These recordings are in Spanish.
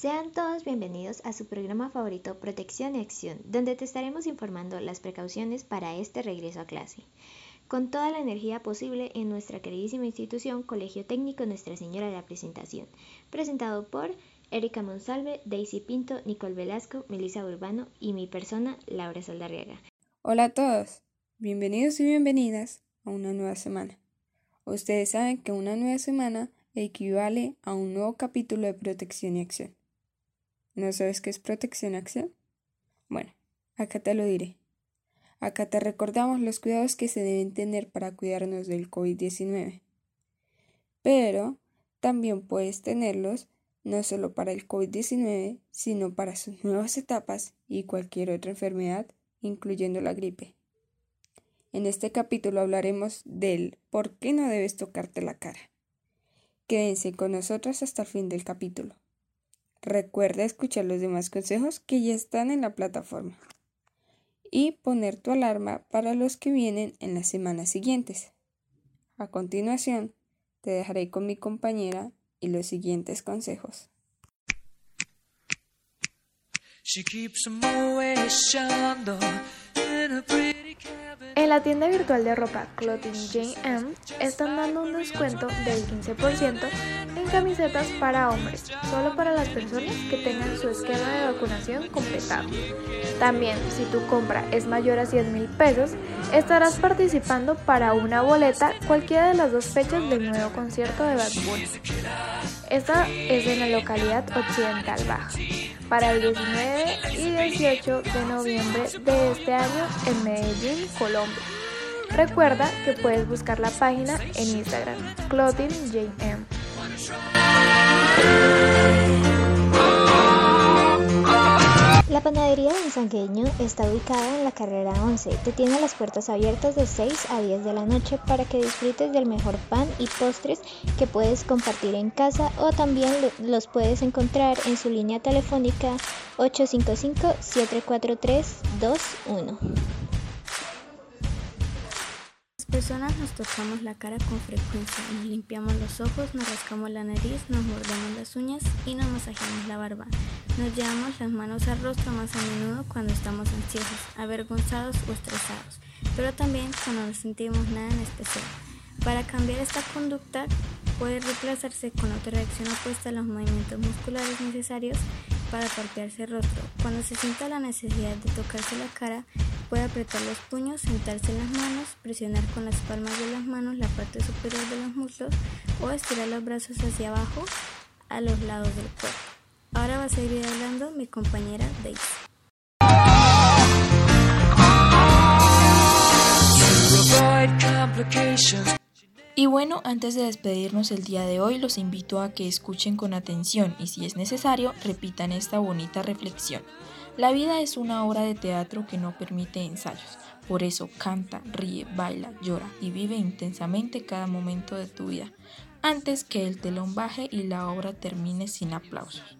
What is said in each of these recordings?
Sean todos bienvenidos a su programa favorito Protección y Acción, donde te estaremos informando las precauciones para este regreso a clase. Con toda la energía posible en nuestra queridísima institución Colegio Técnico Nuestra Señora de la Presentación, presentado por Erika Monsalve, Daisy Pinto, Nicole Velasco, Melissa Urbano y mi persona, Laura Saldarriaga. Hola a todos, bienvenidos y bienvenidas a una nueva semana. Ustedes saben que una nueva semana equivale a un nuevo capítulo de Protección y Acción. ¿No sabes qué es protección acción? Bueno, acá te lo diré. Acá te recordamos los cuidados que se deben tener para cuidarnos del COVID-19. Pero también puedes tenerlos no solo para el COVID-19, sino para sus nuevas etapas y cualquier otra enfermedad, incluyendo la gripe. En este capítulo hablaremos del por qué no debes tocarte la cara. Quédense con nosotros hasta el fin del capítulo. Recuerda escuchar los demás consejos que ya están en la plataforma y poner tu alarma para los que vienen en las semanas siguientes. A continuación, te dejaré con mi compañera y los siguientes consejos. En la tienda virtual de ropa Clothing JM están dando un descuento del 15% en camisetas para hombres, solo para las personas que tengan su esquema de vacunación completado. También, si tu compra es mayor a 100 mil pesos, estarás participando para una boleta cualquiera de las dos fechas del nuevo concierto de Bad Bunny. Esta es en la localidad occidental baja para el 19 y 18 de noviembre de este año en Medellín, Colombia. Recuerda que puedes buscar la página en Instagram, ClothingJM. La panadería de Sangueño está ubicada en la carrera 11. Te tiene las puertas abiertas de 6 a 10 de la noche para que disfrutes del mejor pan y postres que puedes compartir en casa o también los puedes encontrar en su línea telefónica 855-743-21 personas nos tocamos la cara con frecuencia, nos limpiamos los ojos, nos rascamos la nariz, nos mordemos las uñas y nos masajeamos la barba. Nos llevamos las manos al rostro más a menudo cuando estamos ansiosos, avergonzados o estresados, pero también cuando no sentimos nada en especial. Para cambiar esta conducta puede reemplazarse con otra reacción opuesta a los movimientos musculares necesarios para golpearse el rostro. Cuando se sienta la necesidad de tocarse la cara, puede apretar los puños, sentarse en las manos, presionar con las palmas de las manos la parte superior de los muslos o estirar los brazos hacia abajo a los lados del cuerpo. Ahora va a seguir hablando mi compañera Daisy. Bueno, antes de despedirnos el día de hoy, los invito a que escuchen con atención y si es necesario, repitan esta bonita reflexión. La vida es una obra de teatro que no permite ensayos. Por eso canta, ríe, baila, llora y vive intensamente cada momento de tu vida, antes que el telón baje y la obra termine sin aplausos.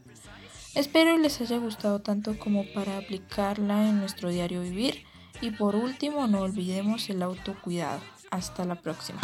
Espero les haya gustado tanto como para aplicarla en nuestro diario vivir y por último no olvidemos el autocuidado. Hasta la próxima.